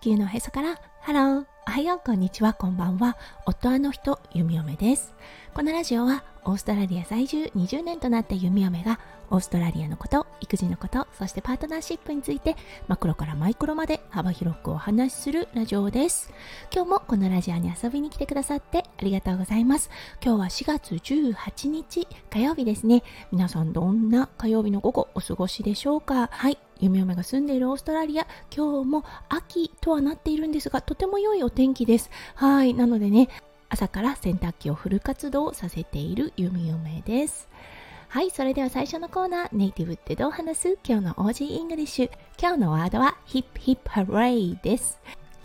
球のへそからハロー。おはようこんにちはこんばんは。夫あの人ゆみよめです。このラジオはオーストラリア在住20年となったゆみよめがオーストラリアのこと育児のことそしてパートナーシップについてマクロからマイクロまで幅広くお話しするラジオです。今日もこのラジオに遊びに来てくださってありがとうございます。今日は4月18日火曜日ですね。皆さんどんな火曜日の午後お過ごしでしょうか？はい。ゆみよめが住んでいるオーストラリア今日も秋とはなっているんですがとても良いお天気です。はい。なのでね朝から洗濯機をフル活動させているゆみよめです。はい。それでは最初のコーナーネイティブってどう話す？今日の Aussie English。今日のワードはヒップヒップハレイです。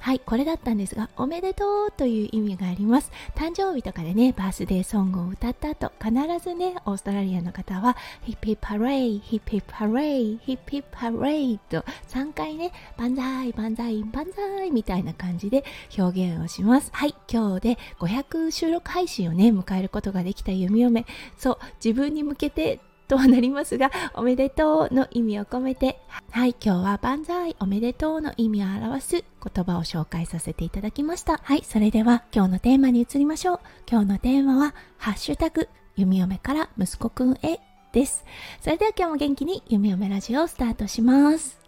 はい、これだったんですが、おめでとうという意味があります。誕生日とかでね、バースデーソングを歌った後、必ずね、オーストラリアの方は、ヒップヒップハレイ、ヒップヒップハレイ、ヒップヒップハレイと3回ね、万歳、万歳、万歳みたいな感じで表現をします。はい、今日で500収録配信をね、迎えることができた弓嫁。そう、自分に向けてとはなりますが、おめでとうの意味を込めて、はい、今日は万歳おめでとうの意味を表す言葉を紹介させていただきました。はい、それでは今日のテーマに移りましょう。今日のテーマは、ハッシュタグ、弓嫁から息子くんへです。それでは今日も元気に弓嫁ラジオをスタートします。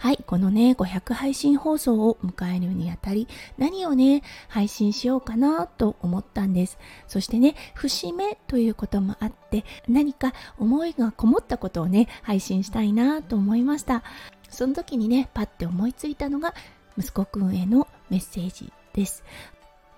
はい、このね、500配信放送を迎えるにあたり、何をね、配信しようかなと思ったんです。そしてね、節目ということもあって、何か思いがこもったことをね、配信したいなと思いました。その時にね、パッて思いついたのが、息子くんへのメッセージです。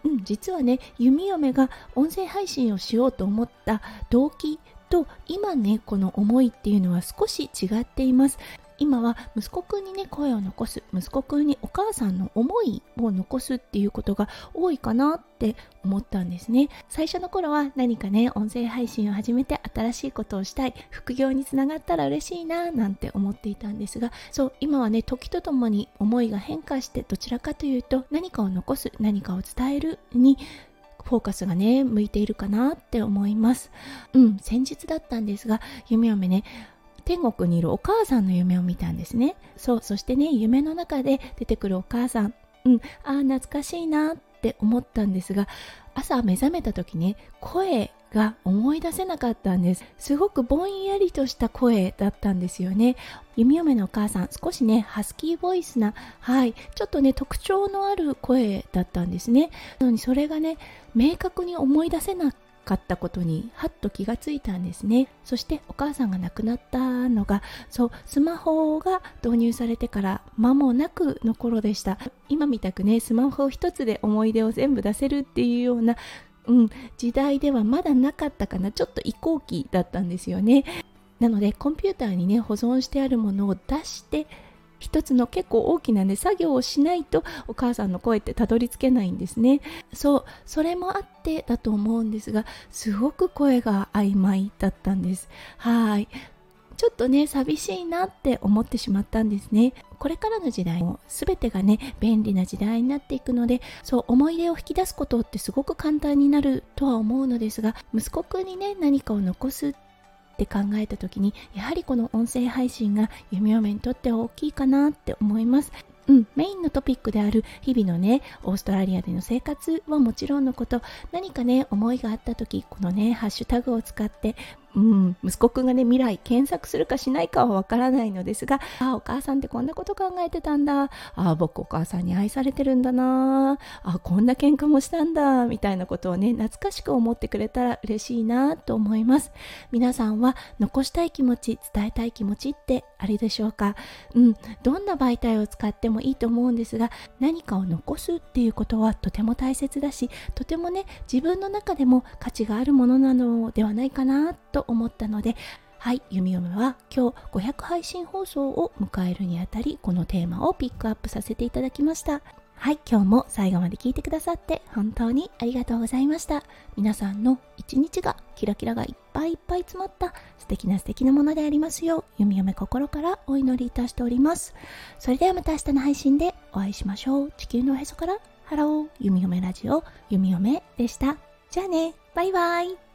うん、実はね、弓嫁が音声配信をしようと思った動機と今ねこの思いっていうのは少し違っています今は息子くんにね声を残す息子くんにお母さんの思いを残すっていうことが多いかなって思ったんですね。最初の頃は何かね音声配信を始めて新しいことをしたい副業につながったら嬉しいななんて思っていたんですがそう今はね時とともに思いが変化してどちらかというと何かを残す何かを伝えるにフォーカスがね向いているかなって思います。うん先日だったんですが夢嫁ね天国にいるお母さんの夢を見たんですね。そうそしてね夢の中で出てくるお母さんうんああ懐かしいなって思ったんですが朝目覚めた時ね声が思い出せなかったんです。すごくぼんやりとした声だったんですよね。弓嫁のお母さん少しねハスキーボイスなはいちょっとね特徴のある声だったんですね。なのにそれがね明確に思い出せなかったことにはっと気がついたんですね。そしてお母さんが亡くなったのがそうスマホが導入されてから間もなくの頃でした。今みたくねスマホ一つで思い出を全部出せるっていうようなうん、時代ではまだなかったかな。ちょっと移行期だったんですよね。なのでコンピューターにね保存してあるものを出して一つの結構大きなね作業をしないとお母さんの声ってたどり着けないんですね。そうそれもあってだと思うんですがすごく声が曖昧だったんです。はい。ちょっとね寂しいなって思ってしまったんですね。これからの時代も全てがね便利な時代になっていくのでそう思い出を引き出すことってすごく簡単になるとは思うのですが息子くんにね何かを残すってって考えた時にやはりこの音声配信が弓嫁にとっては大きいかなって思います。うん、メインのトピックである日々のねオーストラリアでの生活はもちろんのこと何かね思いがあった時このねハッシュタグを使ってうん、息子くんがね、未来検索するかしないかはわからないのですが、あ、お母さんってこんなこと考えてたんだ。あ、僕お母さんに愛されてるんだな。あ、こんな喧嘩もしたんだ。みたいなことをね、懐かしく思ってくれたら嬉しいなと思います。皆さんは残したい気持ち、伝えたい気持ちってあれでしょうか？うん、どんな媒体を使ってもいいと思うんですが、何かを残すっていうことはとても大切だし、とてもね、自分の中でも価値があるものなのではないかなと思ったのではい、弓嫁は今日500配信放送を迎えるにあたりこのテーマをピックアップさせていただきました。はい今日も最後まで聞いてくださって本当にありがとうございました。皆さんの一日がキラキラがいっぱいいっぱい詰まった素敵な素敵なものでありますようゆみよめ心からお祈りいたしております。それではまた明日の配信でお会いしましょう。地球のおへそからハローゆみよめラジオゆみよめでした。じゃあねバイバイ。